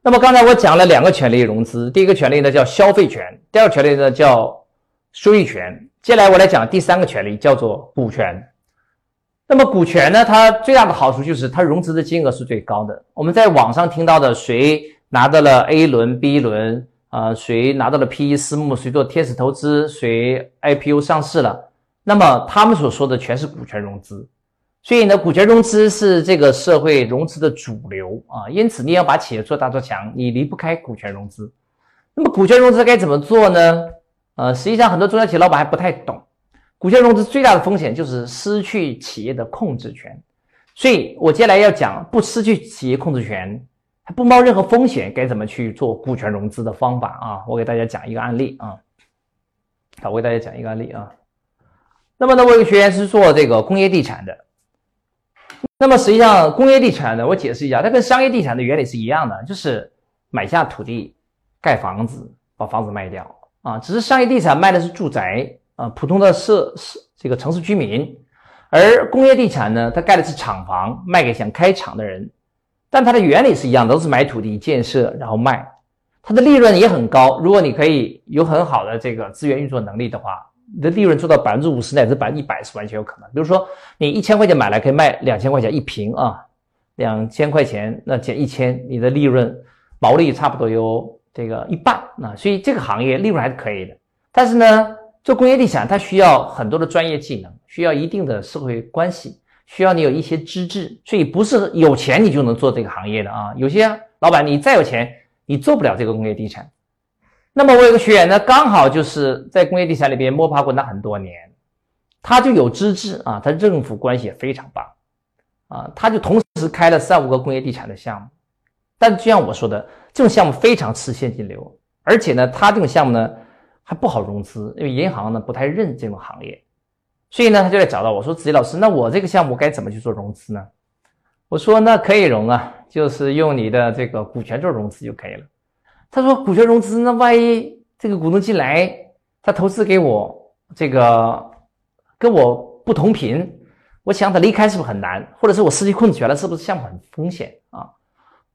那么刚才我讲了两个权利融资，第一个权利呢叫消费权，第二个权利呢叫收益权。接下来我来讲第三个权利，叫做股权。那么股权呢，它最大的好处就是它融资的金额是最高的。我们在网上听到的，谁拿到了 A 轮、B 轮啊？谁拿到了 PE 私募？谁做天使投资？谁 IPO 上市了？那么他们所说的全是股权融资。所以呢，股权融资是这个社会融资的主流啊。因此，你要把企业做大做强，你离不开股权融资。那么，股权融资该怎么做呢？呃，实际上很多中小企业老板还不太懂。股权融资最大的风险就是失去企业的控制权，所以我接下来要讲不失去企业控制权，还不冒任何风险，该怎么去做股权融资的方法啊？我给大家讲一个案例啊，好，我给大家讲一个案例啊。那么呢，我有个学员是做这个工业地产的，那么实际上工业地产呢，我解释一下，它跟商业地产的原理是一样的，就是买下土地盖房子，把房子卖掉啊，只是商业地产卖的是住宅。啊，普通的社是这个城市居民，而工业地产呢，它盖的是厂房，卖给想开厂的人，但它的原理是一样，都是买土地建设然后卖，它的利润也很高。如果你可以有很好的这个资源运作能力的话，你的利润做到百分之五十乃至百分之一百是完全有可能。比如说你一千块钱买来可以卖两千块钱一平啊，两千块钱那减一千，你的利润毛利差不多有这个一半啊，所以这个行业利润还是可以的。但是呢。做工业地产，它需要很多的专业技能，需要一定的社会关系，需要你有一些资质，所以不是有钱你就能做这个行业的啊。有些老板你再有钱，你做不了这个工业地产。那么我有个学员呢，刚好就是在工业地产里边摸爬滚打很多年，他就有资质啊，他政府关系也非常棒啊，他就同时开了三五个工业地产的项目。但就像我说的，这种项目非常吃现金流，而且呢，他这种项目呢。还不好融资，因为银行呢不太认这种行业，所以呢他就来找到我说：“子怡老师，那我这个项目该怎么去做融资呢？”我说：“那可以融啊，就是用你的这个股权做融资就可以了。”他说：“股权融资，那万一这个股东进来，他投资给我这个跟我不同频，我想他离开是不是很难？或者是我失去控制权了，是不是项目很风险啊？”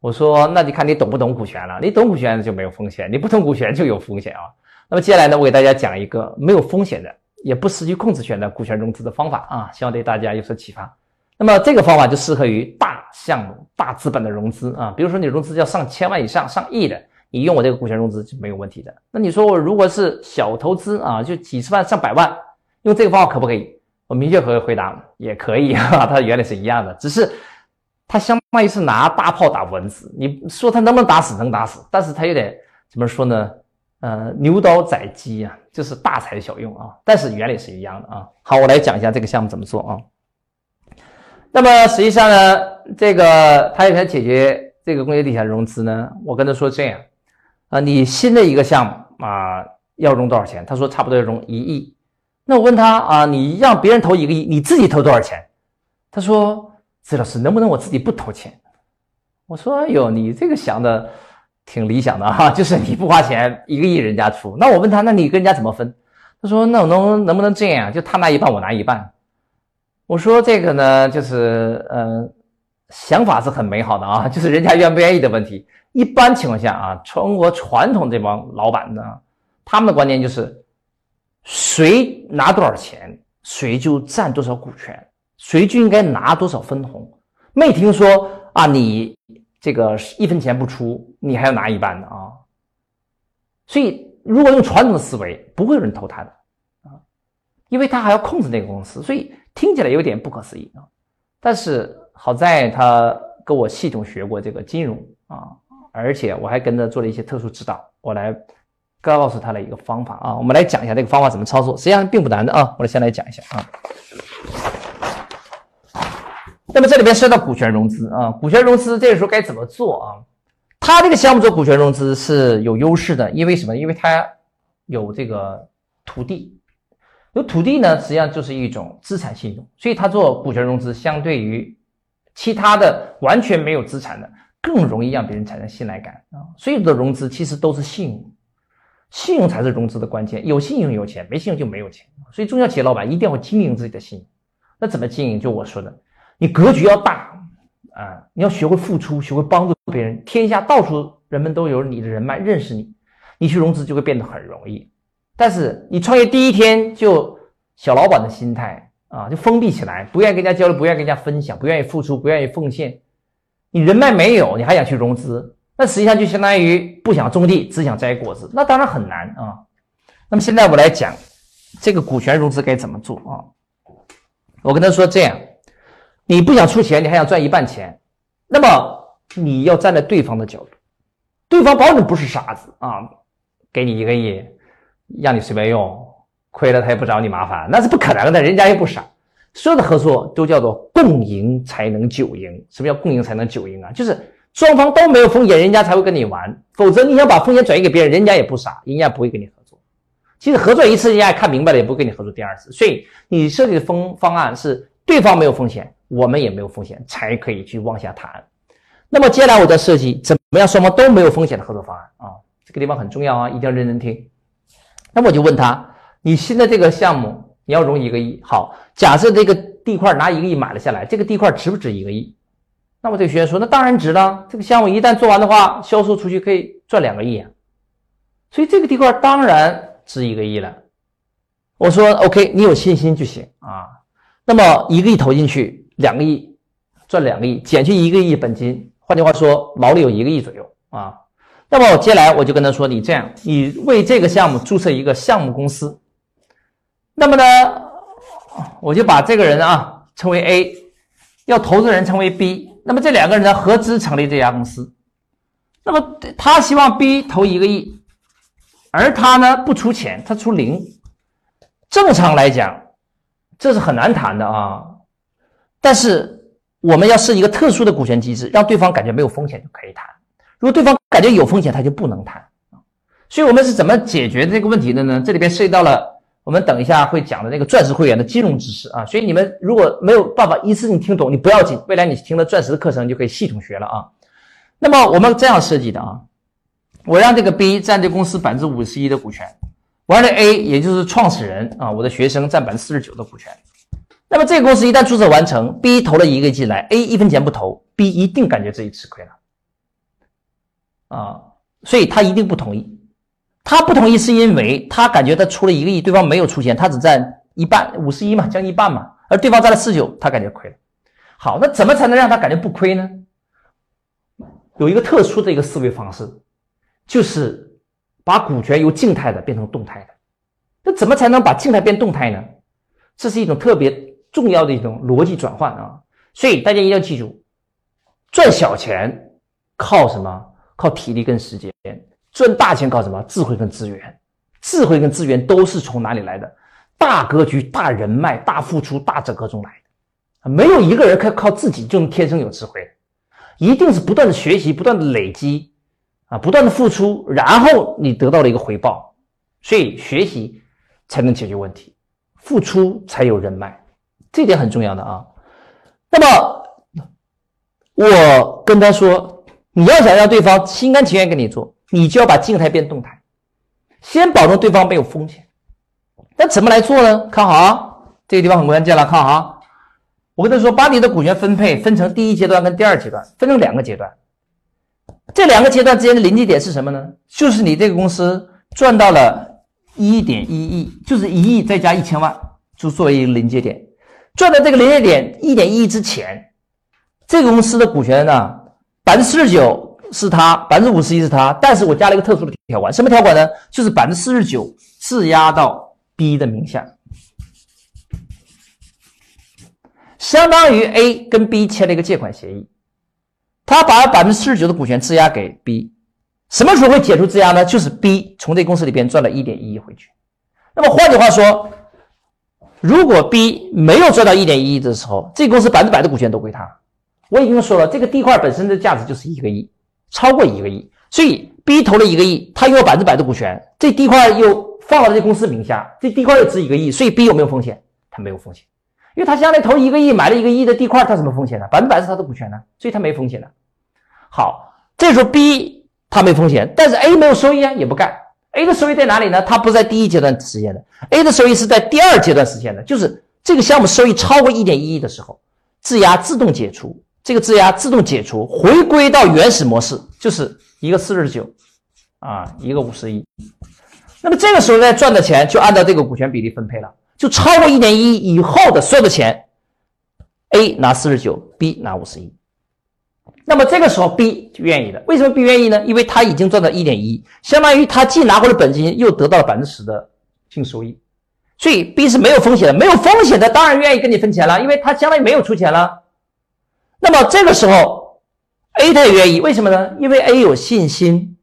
我说：“那你看你懂不懂股权了。你懂股权就没有风险，你不懂股权就有风险啊。”那么接下来呢，我给大家讲一个没有风险的，也不失去控制权的股权融资的方法啊，希望对大家有所启发。那么这个方法就适合于大项目、大资本的融资啊，比如说你融资要上千万以上、上亿的，你用我这个股权融资是没有问题的。那你说我如果是小投资啊，就几十万、上百万，用这个方法可不可以？我明确回回答，也可以 啊，它原理是一样的，只是它相当于是拿大炮打蚊子。你说它能不能打死？能打死，但是它有点怎么说呢？呃，牛刀宰鸡啊，就是大材小用啊，但是原理是一样的啊。好，我来讲一下这个项目怎么做啊。那么实际上呢，这个他想解决这个工业地产融资呢，我跟他说这样啊，你新的一个项目啊，要融多少钱？他说差不多要融一亿。那我问他啊，你让别人投一个亿，你自己投多少钱？他说，子老师能不能我自己不投钱？我说，哎呦，你这个想的。挺理想的哈，就是你不花钱，一个亿人家出。那我问他，那你跟人家怎么分？他说，那我能能不能这样？就他拿一半，我拿一半。我说这个呢，就是呃，想法是很美好的啊，就是人家愿不愿意的问题。一般情况下啊，中国传统这帮老板呢，他们的观念就是，谁拿多少钱，谁就占多少股权，谁就应该拿多少分红。没听说啊，你。这个一分钱不出，你还要拿一半的啊！所以，如果用传统的思维，不会有人投他的啊，因为他还要控制那个公司，所以听起来有点不可思议啊。但是好在他跟我系统学过这个金融啊，而且我还跟他做了一些特殊指导，我来告诉他的一个方法啊。我们来讲一下这个方法怎么操作，实际上并不难的啊。我来先来讲一下啊。那么这里边涉及到股权融资啊，股权融资这个时候该怎么做啊？他这个项目做股权融资是有优势的，因为什么？因为他有这个土地，有土地呢，实际上就是一种资产信用，所以他做股权融资相对于其他的完全没有资产的更容易让别人产生信赖感啊。所有的融资其实都是信用，信用才是融资的关键，有信用有钱，没信用就没有钱。所以中小企业老板一定要经营自己的信用，那怎么经营？就我说的。你格局要大啊！你要学会付出，学会帮助别人。天下到处人们都有你的人脉认识你，你去融资就会变得很容易。但是你创业第一天就小老板的心态啊，就封闭起来，不愿意跟人家交流，不愿意跟人家分享，不愿意付出，不愿意奉献。你人脉没有，你还想去融资，那实际上就相当于不想种地，只想摘果子，那当然很难啊。那么现在我来讲这个股权融资该怎么做啊？我跟他说这样，你不想出钱，你还想赚一半钱，那么你要站在对方的角度，对方保证不是傻子啊，给你一个亿。让你随便用，亏了他也不找你麻烦，那是不可能的。人家又不傻，所有的合作都叫做共赢才能久赢。什么叫共赢才能久赢啊？就是双方都没有风险，人家才会跟你玩。否则你想把风险转移给别人，人家也不傻，人家不会跟你合作。其实合作一次，人家也看明白了，也不跟你合作第二次。所以你设计的风方案是对方没有风险，我们也没有风险，才可以去往下谈。那么接下来我再设计怎么样双方都没有风险的合作方案啊？这个地方很重要啊，一定要认真听。那么我就问他，你新的这个项目你要融一个亿，好，假设这个地块拿一个亿买了下来，这个地块值不值一个亿？那么这个学员说，那当然值了，这个项目一旦做完的话，销售出去可以赚两个亿，所以这个地块当然值一个亿了。我说 OK，你有信心就行啊。那么一个亿投进去，两个亿赚两个亿，减去一个亿本金，换句话说，毛利有一个亿左右啊。那么我接下来我就跟他说：“你这样，你为这个项目注册一个项目公司。那么呢，我就把这个人啊称为 A，要投资人称为 B。那么这两个人呢合资成立这家公司。那么他希望 B 投一个亿，而他呢不出钱，他出零。正常来讲，这是很难谈的啊。但是我们要设一个特殊的股权机制，让对方感觉没有风险就可以谈。如果对方感觉有风险，他就不能谈。所以，我们是怎么解决这个问题的呢？这里边涉及到了我们等一下会讲的那个钻石会员的金融知识啊。所以，你们如果没有办法一次性听懂，你不要紧，未来你听了钻石的课程就可以系统学了啊。那么，我们这样设计的啊，我让这个 B 占这公司百分之五十一的股权，我让这 A 也就是创始人啊，我的学生占百分之四十九的股权。那么，这个公司一旦注册完成，B 投了一个进来，A 一分钱不投，B 一定感觉自己吃亏了。啊，所以他一定不同意。他不同意是因为他感觉他出了一个亿，对方没有出钱，他只占一半，五十一嘛，将近一半嘛，而对方占了四九，他感觉亏了。好，那怎么才能让他感觉不亏呢？有一个特殊的一个思维方式，就是把股权由静态的变成动态的。那怎么才能把静态变动态呢？这是一种特别重要的一种逻辑转换啊！所以大家一定要记住，赚小钱靠什么？靠体力跟时间赚大钱，靠什么？智慧跟资源，智慧跟资源都是从哪里来的？大格局、大人脉、大付出、大整合中来的。没有一个人可以靠自己就能天生有智慧，一定是不断的学习、不断的累积啊，不断的付出，然后你得到了一个回报。所以学习才能解决问题，付出才有人脉，这点很重要的啊。那么我跟他说。你要想让对方心甘情愿跟你做，你就要把静态变动态，先保证对方没有风险。那怎么来做呢？看好啊，这个地方很关键了。看好啊，我跟他说，把你的股权分配分成第一阶段跟第二阶段，分成两个阶段。这两个阶段之间的临界点是什么呢？就是你这个公司赚到了一点一亿，就是一亿再加一千万，就作为一个临界点。赚到这个临界点一点一亿之前，这个公司的股权呢？百分之四十九是他，百分之五十一是他，但是我加了一个特殊的条款，什么条款呢？就是百分之四十九质押到 B 的名下，相当于 A 跟 B 签了一个借款协议，他把百分之四十九的股权质押给 B，什么时候会解除质押呢？就是 B 从这公司里边赚了一点一亿回去。那么换句话说，如果 B 没有赚到一点一亿的时候，这公司百分之百的股权都归他。我已经说了，这个地块本身的价值就是一个亿，超过一个亿，所以 B 投了一个亿，他拥有百分之百的股权，这地块又放到这公司名下，这地块又值一个亿，所以 B 有没有风险？他没有风险，因为他将来投一个亿买了一个亿的地块，他什么风险呢？百分之百是他的股权呢，所以他没风险的。好，这时候 B 他没风险，但是 A 没有收益啊，也不干。A 的收益在哪里呢？它不在第一阶段实现的，A 的收益是在第二阶段实现的，就是这个项目收益超过一点一亿的时候，质押自动解除。这个质押自动解除，回归到原始模式，就是一个四十九，啊，一个五十一。那么这个时候呢，赚的钱就按照这个股权比例分配了，就超过一点一以后的所有的钱，A 拿四十九，B 拿五十一。那么这个时候 B 就愿意了，为什么 B 愿意呢？因为他已经赚到一点一，相当于他既拿回了本金，又得到了百分之十的净收益，所以 B 是没有风险的，没有风险的当然愿意跟你分钱了，因为他相当于没有出钱了。那么这个时候 A 他也愿意，为什么呢？因为 A 有信心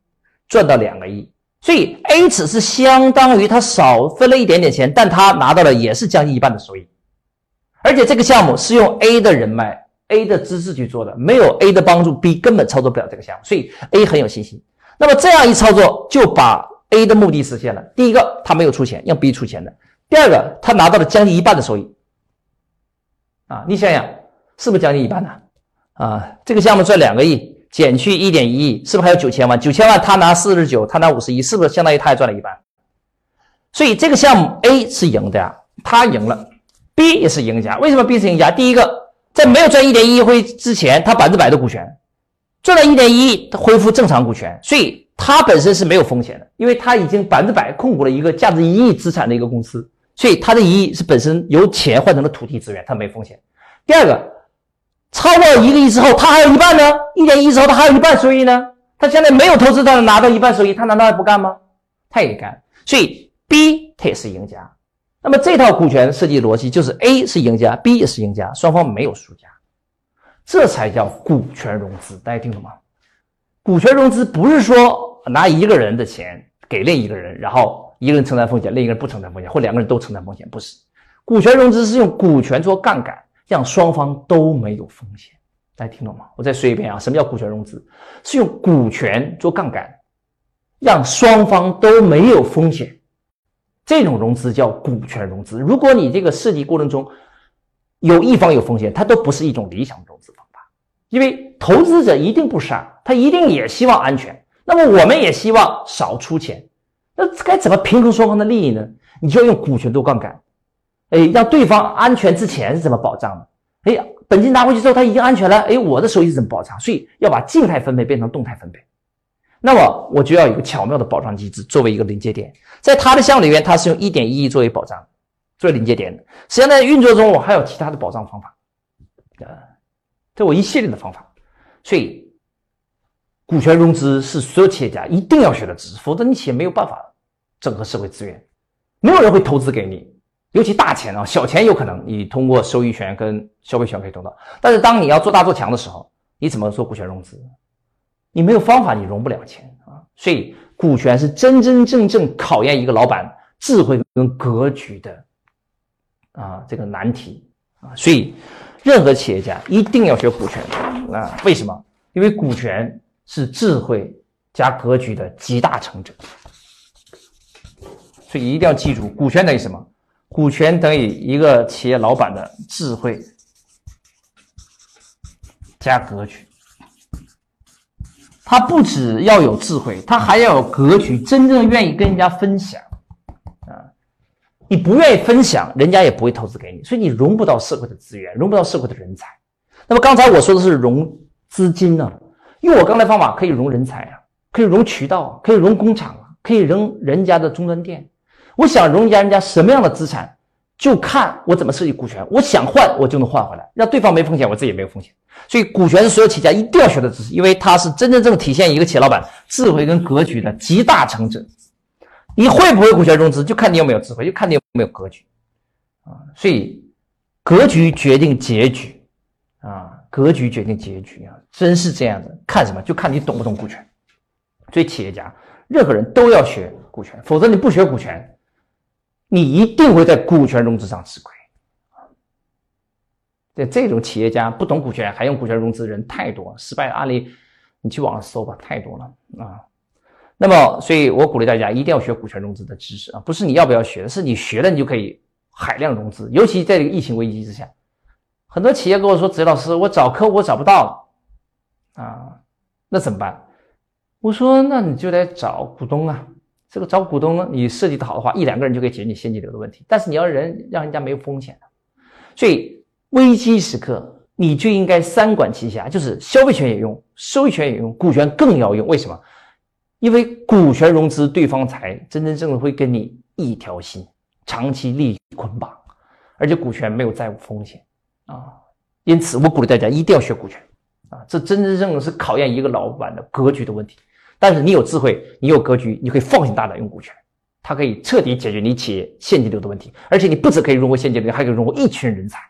赚到两个亿，所以 A 只是相当于他少分了一点点钱，但他拿到了也是将近一半的收益，而且这个项目是用 A 的人脉。A 的资质去做的，没有 A 的帮助，B 根本操作不了这个项目，所以 A 很有信心。那么这样一操作，就把 A 的目的实现了。第一个，他没有出钱，让 B 出钱的；第二个，他拿到了将近一半的收益。啊，你想想，是不是将近一半呢？啊这个项目赚两个亿，减去一点一亿，是不是还有九千万？九千万他拿四十九，他拿五十一，是不是相当于他也赚了一半？所以这个项目 A 是赢的呀，他赢了；B 也是赢家。为什么 B 是赢家？第一个。在没有赚一点一亿回之前，他百分之百的股权赚了一点一亿，他恢复正常股权，所以他本身是没有风险的，因为他已经百分之百控股了一个价值一亿资产的一个公司，所以他的一亿是本身由钱换成了土地资源，他没风险。第二个，超过一个亿之后，他还有一半呢，一点一之后他还有一半收益呢，他现在没有投资，他能拿到一半收益，他难道还不干吗？他也干，所以 B 他也是赢家。那么这套股权设计逻辑就是 A 是赢家，B 也是赢家，双方没有输家，这才叫股权融资。大家听懂吗？股权融资不是说拿一个人的钱给另一个人，然后一个人承担风险，另一个人不承担风险，或两个人都承担风险，不是。股权融资是用股权做杠杆，让双方都没有风险。大家听懂吗？我再说一遍啊，什么叫股权融资？是用股权做杠杆，让双方都没有风险。这种融资叫股权融资。如果你这个设计过程中有一方有风险，它都不是一种理想融资方法。因为投资者一定不傻，他一定也希望安全。那么我们也希望少出钱。那该怎么平衡双方的利益呢？你就要用股权做杠杆，哎，让对方安全之前是怎么保障的？哎，本金拿回去之后他已经安全了，哎，我的收益是怎么保障？所以要把静态分配变成动态分配。那么我就要有一个巧妙的保障机制作为一个临界点，在他的项目里面，它是用一点一亿作为保障，作为临界点。实际上在运作中，我还有其他的保障方法，呃，这我一系列的方法。所以，股权融资是所有企业家一定要学的知识，否则你企业没有办法整合社会资源，没有人会投资给你，尤其大钱啊，小钱有可能你通过收益权跟消费权可以得到，但是当你要做大做强的时候，你怎么做股权融资？你没有方法，你融不了钱啊！所以股权是真真正正考验一个老板智慧跟格局的啊这个难题啊！所以任何企业家一定要学股权啊！为什么？因为股权是智慧加格局的集大成者。所以一定要记住，股权等于什么？股权等于一个企业老板的智慧加格局。他不只要有智慧，他还要有格局，真正愿意跟人家分享啊！你不愿意分享，人家也不会投资给你，所以你融不到社会的资源，融不到社会的人才。那么刚才我说的是融资金呢，用我刚才方法可以融人才啊，可以融渠道，可以融工厂，可以融人家的终端店。我想融人家人家什么样的资产，就看我怎么设计股权。我想换，我就能换回来，让对方没风险，我自己也没有风险。所以，股权是所有企业家一定要学的知识，因为它是真真正正体现一个企业老板智慧跟格局的集大成者。你会不会股权融资，就看你有没有智慧，就看你有没有格局啊。所以，格局决定结局啊，格局决定结局啊，真是这样的。看什么？就看你懂不懂股权。所以，企业家任何人都要学股权，否则你不学股权，你一定会在股权融资上吃亏。这种企业家不懂股权还用股权融资人太多，失败的案例你去网上搜吧，太多了啊。那么，所以我鼓励大家一定要学股权融资的知识啊，不是你要不要学，是你学了你就可以海量融资。尤其在这个疫情危机之下，很多企业跟我说：“子老师，我找客户我找不到了啊，那怎么办？”我说：“那你就得找股东啊。这个找股东呢，你设计的好的话，一两个人就可以解决你现金流的问题。但是你要人让人家没有风险的，所以。”危机时刻，你就应该三管齐下，就是消费权也用，收益权也用，股权更要用。为什么？因为股权融资对方才真真正正会跟你一条心，长期利益捆绑，而且股权没有债务风险啊。因此，我鼓励大家一定要学股权啊！这真真正正是考验一个老板的格局的问题。但是你有智慧，你有格局，你可以放心大胆用股权。它可以彻底解决你企业现金流的问题，而且你不止可以融获现金流，还可以融获一群人才。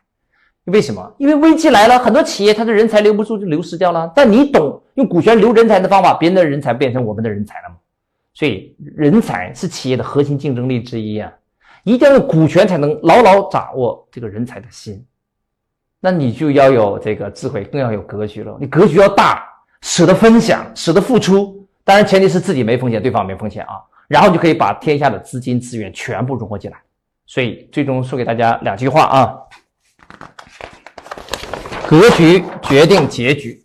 为什么？因为危机来了，很多企业它的人才留不住，就流失掉了。但你懂用股权留人才的方法，别人的人才变成我们的人才了吗？所以，人才是企业的核心竞争力之一啊！一定要用股权才能牢牢掌握这个人才的心。那你就要有这个智慧，更要有格局了。你格局要大，舍得分享，舍得付出。当然，前提是自己没风险，对方没风险啊。然后就可以把天下的资金资源全部融合进来，所以最终说给大家两句话啊：格局决定结局，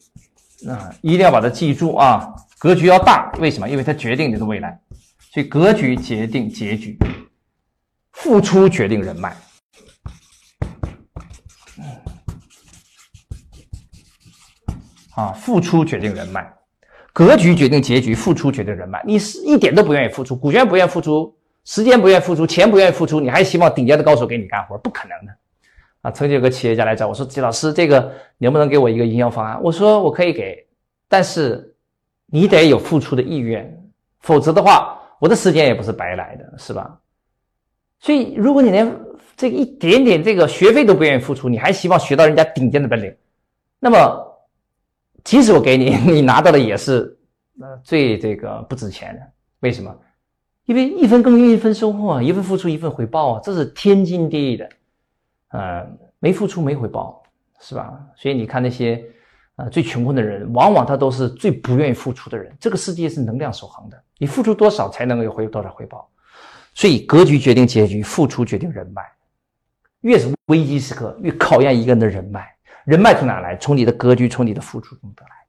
啊，一定要把它记住啊！格局要大，为什么？因为它决定你的未来，所以格局决定结局，付出决定人脉，啊，付出决定人脉。格局决定结局，付出决定人脉。你是一点都不愿意付出，股权不愿意付出，时间不愿意付出，钱不愿意付出，你还希望顶尖的高手给你干活？不可能的啊！曾经有个企业家来找我说：“季老师，这个能不能给我一个营销方案？”我说：“我可以给，但是你得有付出的意愿，否则的话，我的时间也不是白来的，是吧？所以，如果你连这个一点点这个学费都不愿意付出，你还希望学到人家顶尖的本领，那么……即使我给你，你拿到的也是呃最这个不值钱的。为什么？因为一分耕耘一分收获啊，一份付出一份回报啊，这是天经地义的。呃，没付出没回报，是吧？所以你看那些呃最穷困的人，往往他都是最不愿意付出的人。这个世界是能量守恒的，你付出多少才能够有回多少回报。所以格局决定结局，付出决定人脉。越是危机时刻，越考验一个人的人脉。人脉从哪来？从你的格局，从你的付出中得来。